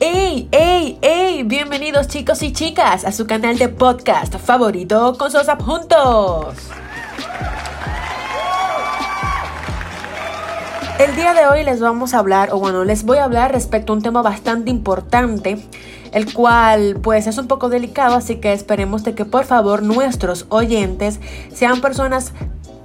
¡Ey, ey, ey! Bienvenidos chicos y chicas a su canal de podcast favorito con sus juntos. El día de hoy les vamos a hablar, o bueno, les voy a hablar respecto a un tema bastante importante, el cual pues es un poco delicado, así que esperemos de que por favor nuestros oyentes sean personas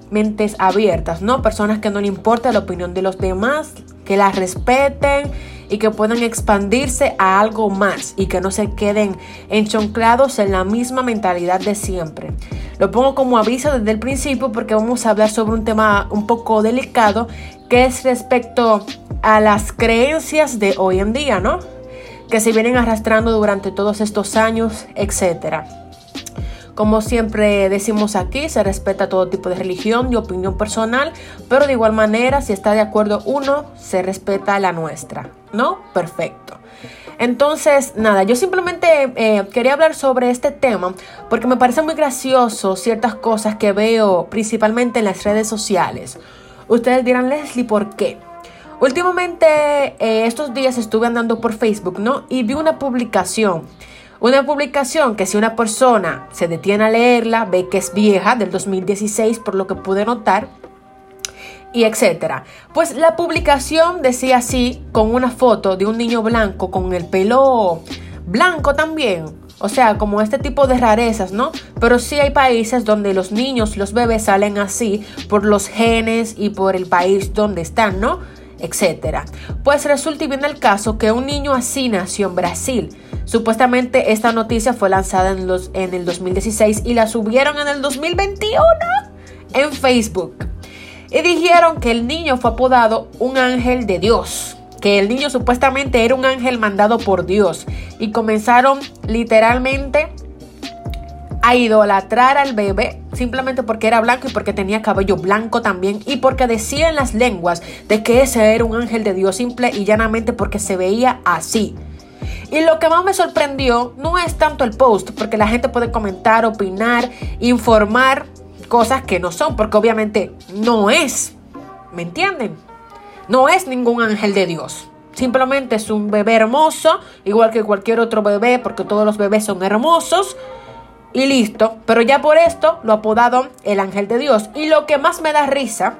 mentes abiertas, ¿no? Personas que no le importa la opinión de los demás, que las respeten y que puedan expandirse a algo más y que no se queden enchonclados en la misma mentalidad de siempre. Lo pongo como aviso desde el principio porque vamos a hablar sobre un tema un poco delicado que es respecto a las creencias de hoy en día, ¿no? Que se vienen arrastrando durante todos estos años, etcétera. Como siempre decimos aquí, se respeta todo tipo de religión y opinión personal, pero de igual manera, si está de acuerdo uno, se respeta la nuestra, ¿no? Perfecto. Entonces, nada, yo simplemente eh, quería hablar sobre este tema porque me parece muy gracioso ciertas cosas que veo principalmente en las redes sociales. Ustedes dirán, Leslie, ¿por qué? Últimamente, eh, estos días estuve andando por Facebook, ¿no? Y vi una publicación una publicación que si una persona se detiene a leerla, ve que es vieja, del 2016, por lo que pude notar, y etcétera. Pues la publicación decía así, con una foto de un niño blanco con el pelo blanco también. O sea, como este tipo de rarezas, ¿no? Pero sí hay países donde los niños, los bebés salen así por los genes y por el país donde están, ¿no? Etcétera. Pues resulta y viene el caso que un niño así nació en Brasil. Supuestamente esta noticia fue lanzada en, los, en el 2016 y la subieron en el 2021 en Facebook. Y dijeron que el niño fue apodado un ángel de Dios, que el niño supuestamente era un ángel mandado por Dios. Y comenzaron literalmente a idolatrar al bebé simplemente porque era blanco y porque tenía cabello blanco también y porque decían las lenguas de que ese era un ángel de Dios simple y llanamente porque se veía así. Y lo que más me sorprendió no es tanto el post, porque la gente puede comentar, opinar, informar cosas que no son, porque obviamente no es. ¿Me entienden? No es ningún ángel de Dios. Simplemente es un bebé hermoso, igual que cualquier otro bebé, porque todos los bebés son hermosos. Y listo. Pero ya por esto lo apodado el ángel de Dios. Y lo que más me da risa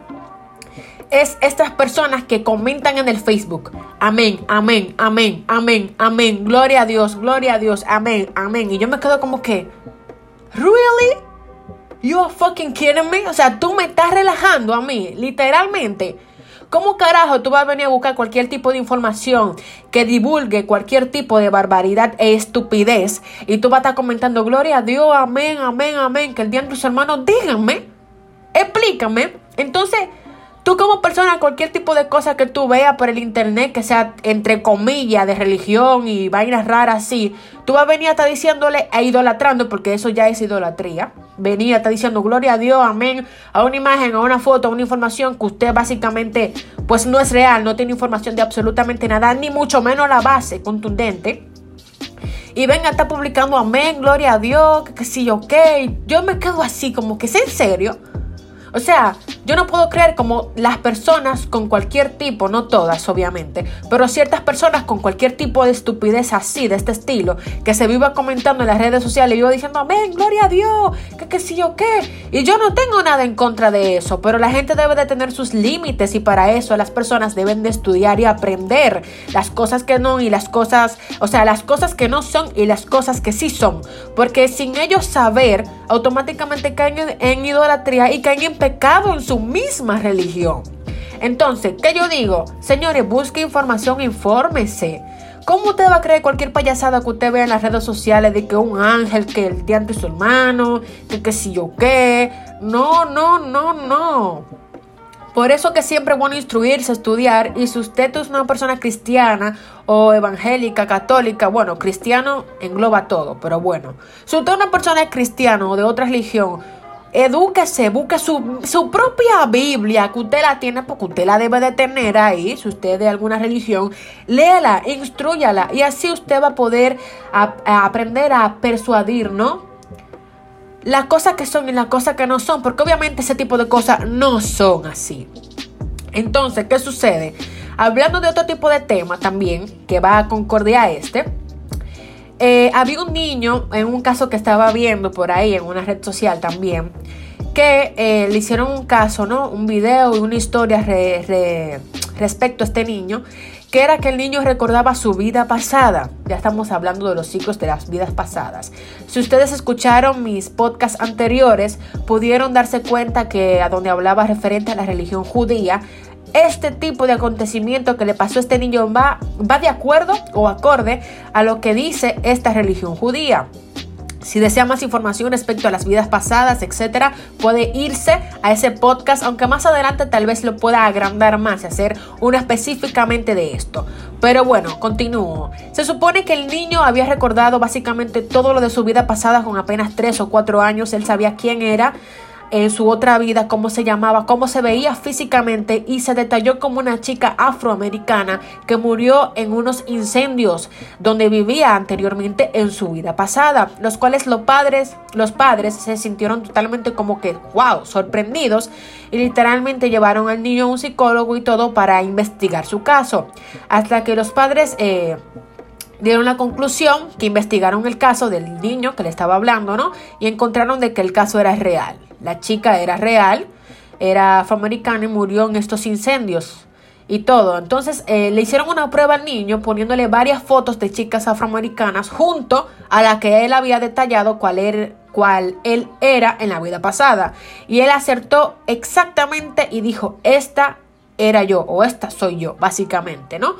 es estas personas que comentan en el Facebook. Amén, amén, amén, amén, amén. Gloria a Dios, gloria a Dios, amén, amén. Y yo me quedo como que, ¿really? You are fucking kidding me? O sea, tú me estás relajando a mí, literalmente. ¿Cómo carajo tú vas a venir a buscar cualquier tipo de información que divulgue cualquier tipo de barbaridad e estupidez? Y tú vas a estar comentando, gloria a Dios, amén, amén, amén, que el día de tus hermanos, díganme, explícame. Entonces, Tú como persona, cualquier tipo de cosa que tú veas por el internet, que sea entre comillas de religión y vainas raras así, tú vas a venir a estar diciéndole e idolatrando, porque eso ya es idolatría. Venir a estar diciendo gloria a Dios, amén, a una imagen, a una foto, a una información que usted básicamente pues no es real, no tiene información de absolutamente nada, ni mucho menos la base contundente y venga a estar publicando amén, gloria a Dios, que, que sí, ok. Yo me quedo así, como que es en serio. O sea, yo no puedo creer como las personas con cualquier tipo, no todas obviamente, pero ciertas personas con cualquier tipo de estupidez así, de este estilo, que se viva comentando en las redes sociales y viva diciendo, amén, gloria a Dios, que qué sí o qué. Y yo no tengo nada en contra de eso, pero la gente debe de tener sus límites y para eso las personas deben de estudiar y aprender las cosas que no y las cosas, o sea, las cosas que no son y las cosas que sí son. Porque sin ellos saber, automáticamente caen en, en idolatría y caen en pecado en su misma religión. Entonces, ¿qué yo digo? Señores, busque información, infórmese. ¿Cómo usted va a creer cualquier payasada que usted vea en las redes sociales de que un ángel, que el día de su hermano, que si yo qué? No, no, no, no. Por eso que siempre es bueno instruirse, estudiar, y si usted es una persona cristiana o evangélica, católica, bueno, cristiano engloba todo, pero bueno, si usted es una persona cristiana o de otra religión, Edúquese, busque su, su, propia Biblia, que usted la tiene, porque usted la debe de tener ahí, si usted es de alguna religión, léala, instruyala, y así usted va a poder aprender a persuadir, ¿no? las cosas que son y las cosas que no son, porque obviamente ese tipo de cosas no son así. Entonces, ¿qué sucede? Hablando de otro tipo de tema también, que va a concordia a este, eh, había un niño, en un caso que estaba viendo por ahí, en una red social también, que eh, le hicieron un caso, ¿no? Un video y una historia respecto a este niño, que era que el niño recordaba su vida pasada. Ya estamos hablando de los ciclos de las vidas pasadas. Si ustedes escucharon mis podcasts anteriores, pudieron darse cuenta que a donde hablaba referente a la religión judía, este tipo de acontecimiento que le pasó a este niño va, va de acuerdo o acorde a lo que dice esta religión judía. Si desea más información respecto a las vidas pasadas, etcétera, puede irse a ese podcast, aunque más adelante tal vez lo pueda agrandar más y hacer uno específicamente de esto. Pero bueno, continúo. Se supone que el niño había recordado básicamente todo lo de su vida pasada con apenas 3 o 4 años. Él sabía quién era en su otra vida, cómo se llamaba, cómo se veía físicamente y se detalló como una chica afroamericana que murió en unos incendios donde vivía anteriormente en su vida pasada, los cuales los padres, los padres se sintieron totalmente como que, wow, sorprendidos y literalmente llevaron al niño a un psicólogo y todo para investigar su caso, hasta que los padres... Eh, dieron la conclusión que investigaron el caso del niño que le estaba hablando, ¿no? Y encontraron de que el caso era real. La chica era real, era afroamericana y murió en estos incendios y todo. Entonces eh, le hicieron una prueba al niño poniéndole varias fotos de chicas afroamericanas junto a la que él había detallado cuál, era, cuál él era en la vida pasada. Y él acertó exactamente y dijo, esta era yo o esta soy yo, básicamente, ¿no?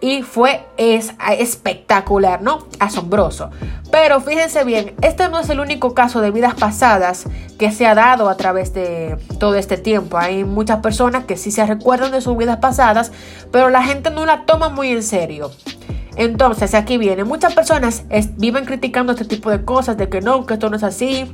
Y fue es, espectacular, ¿no? Asombroso. Pero fíjense bien, este no es el único caso de vidas pasadas que se ha dado a través de todo este tiempo. Hay muchas personas que sí se recuerdan de sus vidas pasadas, pero la gente no la toma muy en serio. Entonces, aquí viene, muchas personas viven criticando este tipo de cosas, de que no, que esto no es así,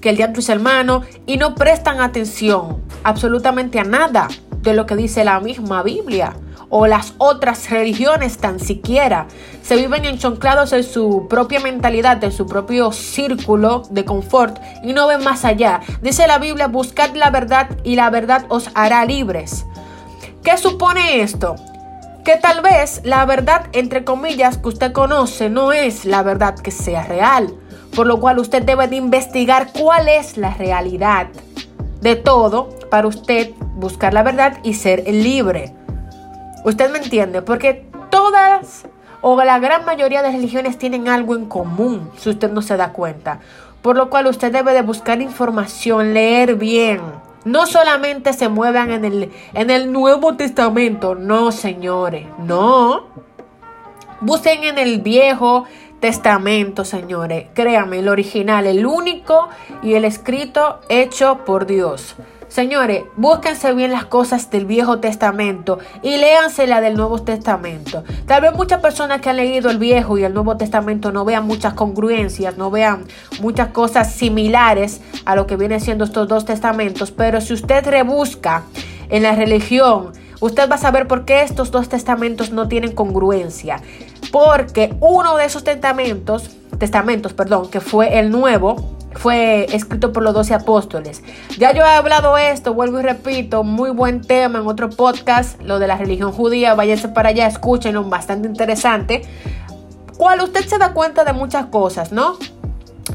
que el diablo es hermano, y no prestan atención absolutamente a nada de lo que dice la misma Biblia o las otras religiones tan siquiera. Se viven enchonclados en su propia mentalidad, en su propio círculo de confort y no ven más allá. Dice la Biblia, buscad la verdad y la verdad os hará libres. ¿Qué supone esto? Que tal vez la verdad, entre comillas, que usted conoce no es la verdad que sea real. Por lo cual usted debe de investigar cuál es la realidad de todo para usted buscar la verdad y ser libre. Usted me entiende, porque todas o la gran mayoría de religiones tienen algo en común, si usted no se da cuenta. Por lo cual usted debe de buscar información, leer bien. No solamente se muevan en el, en el Nuevo Testamento, no señores, no. Busquen en el Viejo Testamento, señores. Créame, el original, el único y el escrito hecho por Dios. Señores, búsquense bien las cosas del Viejo Testamento y léanse la del Nuevo Testamento. Tal vez muchas personas que han leído el Viejo y el Nuevo Testamento no vean muchas congruencias, no vean muchas cosas similares a lo que vienen siendo estos dos testamentos, pero si usted rebusca en la religión, usted va a saber por qué estos dos testamentos no tienen congruencia. Porque uno de esos testamentos, testamentos, perdón, que fue el nuevo, fue escrito por los doce apóstoles. Ya yo he hablado esto, vuelvo y repito, muy buen tema en otro podcast, lo de la religión judía, váyanse para allá, escúchenlo, bastante interesante. Cual usted se da cuenta de muchas cosas, ¿no?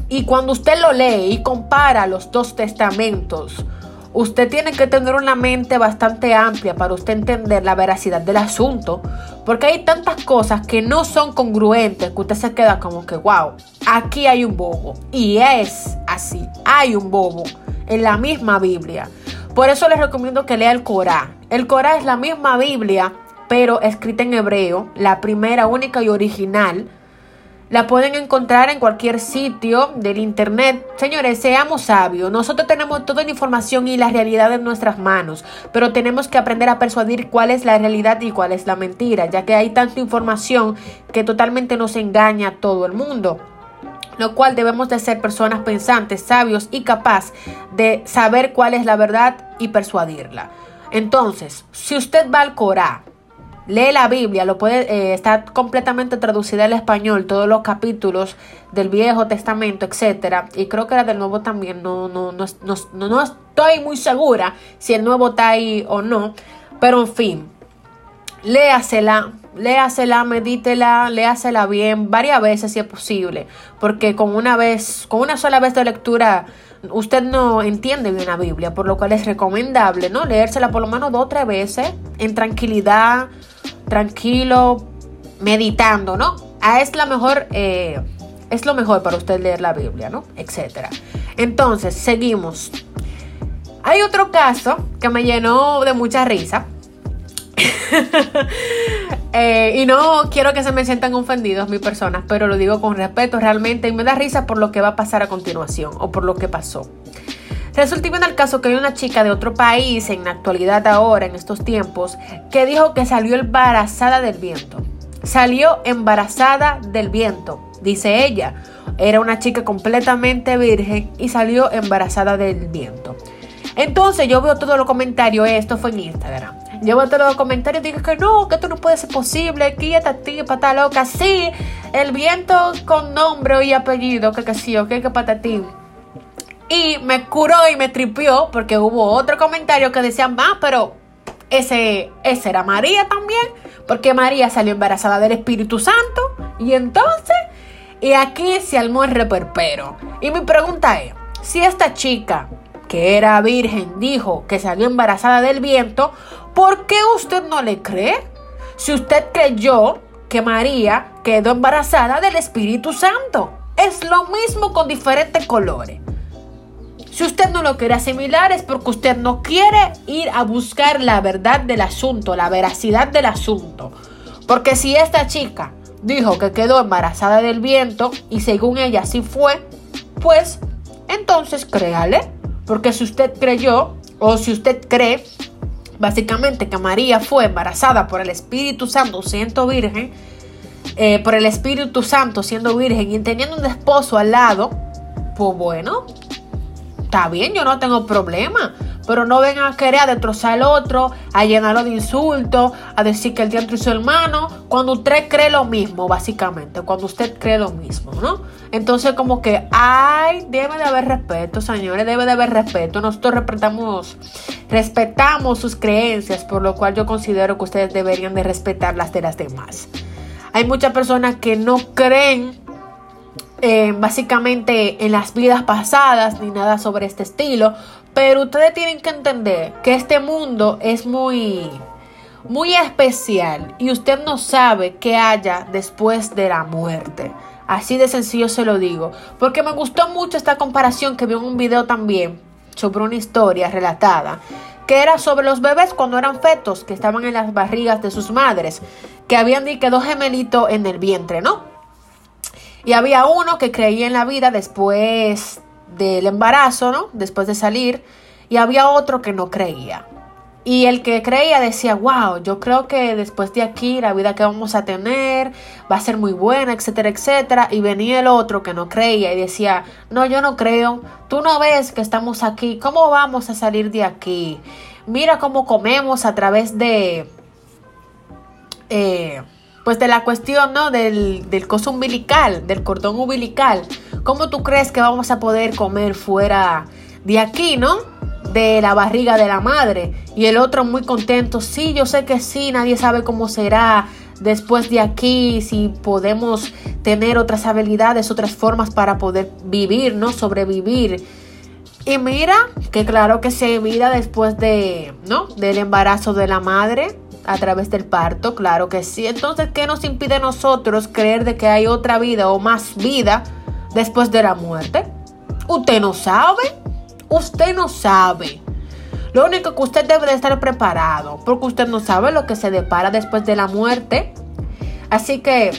Y cuando usted lo lee y compara los dos testamentos, Usted tiene que tener una mente bastante amplia para usted entender la veracidad del asunto, porque hay tantas cosas que no son congruentes que usted se queda como que, wow, aquí hay un bobo. Y es así, hay un bobo en la misma Biblia. Por eso les recomiendo que lea el Corán. El Corán es la misma Biblia, pero escrita en hebreo, la primera, única y original la pueden encontrar en cualquier sitio del internet. Señores, seamos sabios. Nosotros tenemos toda la información y la realidad en nuestras manos, pero tenemos que aprender a persuadir cuál es la realidad y cuál es la mentira, ya que hay tanta información que totalmente nos engaña a todo el mundo lo cual debemos de ser personas pensantes, sabios y capaz de saber cuál es la verdad y persuadirla. Entonces, si usted va al Corán, lee la Biblia, lo puede, eh, está completamente traducida al español, todos los capítulos del Viejo Testamento, etcétera, y creo que era del Nuevo también, no, no, no, no, no estoy muy segura si el Nuevo está ahí o no, pero en fin, léasela, léasela, medítela, léasela bien, varias veces si es posible, porque con una vez, con una sola vez de lectura, usted no entiende bien la Biblia, por lo cual es recomendable, ¿no? Leérsela por lo menos dos o tres veces, en tranquilidad, tranquilo, meditando, ¿no? Ah, es la mejor, eh, es lo mejor para usted leer la Biblia, ¿no? Etcétera. Entonces, seguimos. Hay otro caso que me llenó de mucha risa Eh, y no quiero que se me sientan ofendidos mis personas, pero lo digo con respeto realmente y me da risa por lo que va a pasar a continuación o por lo que pasó. Resulta en el caso que hay una chica de otro país en la actualidad ahora, en estos tiempos, que dijo que salió embarazada del viento. Salió embarazada del viento, dice ella. Era una chica completamente virgen y salió embarazada del viento. Entonces yo veo todos los comentarios, esto fue en Instagram. Yo veo todos los comentarios y digo que no, que esto no puede ser posible, que esta tipa está loca. Sí, el viento con nombre y apellido, que que sí, o que que patatín. Y me curó y me tripió porque hubo otro comentario que decía, más, pero ese, ese era María también, porque María salió embarazada del Espíritu Santo. Y entonces, y aquí se armó el reperpero. Y mi pregunta es, si esta chica que era virgen, dijo que salió embarazada del viento, ¿por qué usted no le cree? Si usted creyó que María quedó embarazada del Espíritu Santo. Es lo mismo con diferentes colores. Si usted no lo quiere asimilar es porque usted no quiere ir a buscar la verdad del asunto, la veracidad del asunto. Porque si esta chica dijo que quedó embarazada del viento y según ella sí fue, pues entonces créale. Porque si usted creyó o si usted cree básicamente que María fue embarazada por el Espíritu Santo siendo virgen, eh, por el Espíritu Santo siendo virgen y teniendo un esposo al lado, pues bueno, está bien, yo no tengo problema. Pero no vengan a querer a destrozar al otro, a llenarlo de insultos, a decir que el diablo es su hermano, cuando usted cree lo mismo, básicamente, cuando usted cree lo mismo, ¿no? Entonces como que, ay, debe de haber respeto, señores, debe de haber respeto. Nosotros respetamos, respetamos sus creencias, por lo cual yo considero que ustedes deberían de respetar las de las demás. Hay muchas personas que no creen eh, básicamente en las vidas pasadas ni nada sobre este estilo, pero ustedes tienen que entender que este mundo es muy, muy especial y usted no sabe qué haya después de la muerte. Así de sencillo se lo digo. Porque me gustó mucho esta comparación que vi en un video también sobre una historia relatada. Que era sobre los bebés cuando eran fetos, que estaban en las barrigas de sus madres. Que habían que dos gemelitos en el vientre, ¿no? Y había uno que creía en la vida después del embarazo, ¿no? Después de salir, y había otro que no creía. Y el que creía decía, wow, yo creo que después de aquí la vida que vamos a tener va a ser muy buena, etcétera, etcétera. Y venía el otro que no creía y decía, no, yo no creo, tú no ves que estamos aquí, ¿cómo vamos a salir de aquí? Mira cómo comemos a través de... Eh, pues de la cuestión, ¿no? Del, del coso umbilical, del cordón umbilical. ¿Cómo tú crees que vamos a poder comer fuera de aquí, ¿no? De la barriga de la madre. Y el otro muy contento, sí, yo sé que sí, nadie sabe cómo será después de aquí, si podemos tener otras habilidades, otras formas para poder vivir, ¿no? Sobrevivir. Y mira, que claro que se vida después de, ¿no? Del embarazo de la madre a través del parto, claro que sí. Entonces, ¿qué nos impide a nosotros creer de que hay otra vida o más vida después de la muerte? Usted no sabe, usted no sabe. Lo único que usted debe de estar preparado, porque usted no sabe lo que se depara después de la muerte. Así que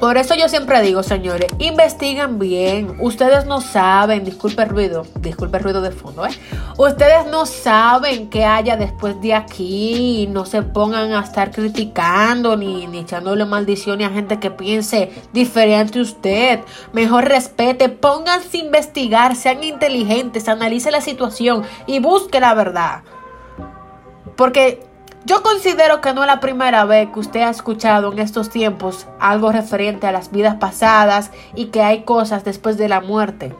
por eso yo siempre digo, señores, investiguen bien. Ustedes no saben, disculpe el ruido, disculpe el ruido de fondo, ¿eh? Ustedes no saben qué haya después de aquí. No se pongan a estar criticando ni, ni echándole maldiciones a gente que piense diferente a usted. Mejor respete, pónganse a investigar, sean inteligentes, analice la situación y busque la verdad. Porque Yo considero que no es la primera vez que usted ha escuchado en estos tiempos algo referente a las vidas pasadas y que hay cosas después de la muerte.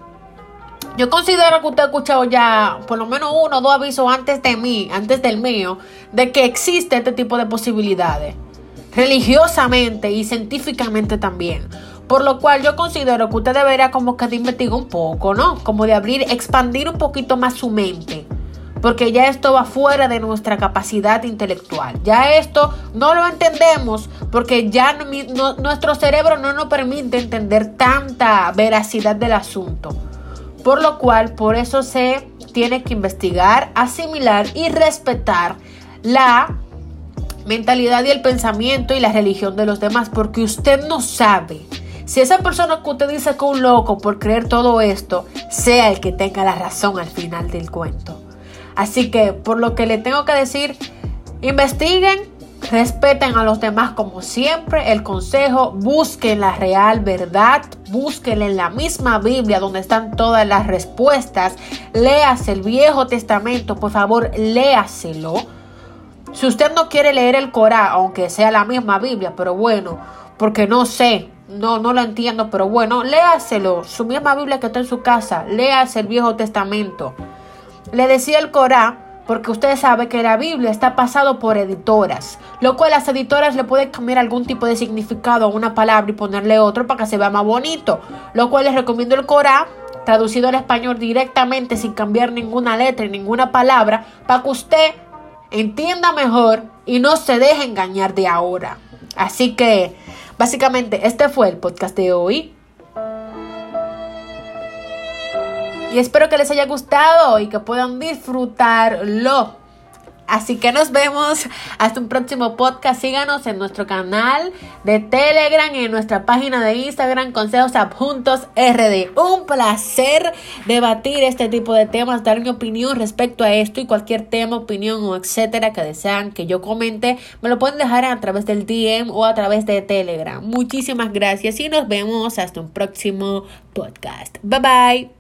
Yo considero que usted ha escuchado ya por lo menos uno o dos avisos antes de mí, antes del mío, de que existe este tipo de posibilidades. Religiosamente y científicamente también. Por lo cual yo considero que usted debería como que de investigar un poco, ¿no? Como de abrir, expandir un poquito más su mente porque ya esto va fuera de nuestra capacidad intelectual. Ya esto no lo entendemos porque ya nuestro cerebro no nos permite entender tanta veracidad del asunto. Por lo cual, por eso se tiene que investigar, asimilar y respetar la mentalidad y el pensamiento y la religión de los demás, porque usted no sabe si esa persona que usted dice que es un loco por creer todo esto, sea el que tenga la razón al final del cuento. Así que por lo que le tengo que decir, investiguen, respeten a los demás como siempre. El consejo, busquen la real verdad, busquen en la misma Biblia donde están todas las respuestas. Léase el Viejo Testamento, por favor, léaselo. Si usted no quiere leer el Corán, aunque sea la misma Biblia, pero bueno, porque no sé, no, no lo entiendo, pero bueno, léaselo. Su misma Biblia que está en su casa, léase el Viejo Testamento. Le decía el Corán porque usted sabe que la Biblia está pasado por editoras, lo cual las editoras le pueden cambiar algún tipo de significado a una palabra y ponerle otro para que se vea más bonito, lo cual les recomiendo el Corán traducido al español directamente sin cambiar ninguna letra y ninguna palabra para que usted entienda mejor y no se deje engañar de ahora. Así que básicamente este fue el podcast de hoy. Espero que les haya gustado y que puedan disfrutarlo. Así que nos vemos hasta un próximo podcast. Síganos en nuestro canal de Telegram y en nuestra página de Instagram, Consejos Adjuntos RD. Un placer debatir este tipo de temas, dar mi opinión respecto a esto y cualquier tema, opinión o etcétera que desean que yo comente. Me lo pueden dejar a través del DM o a través de Telegram. Muchísimas gracias y nos vemos hasta un próximo podcast. Bye bye.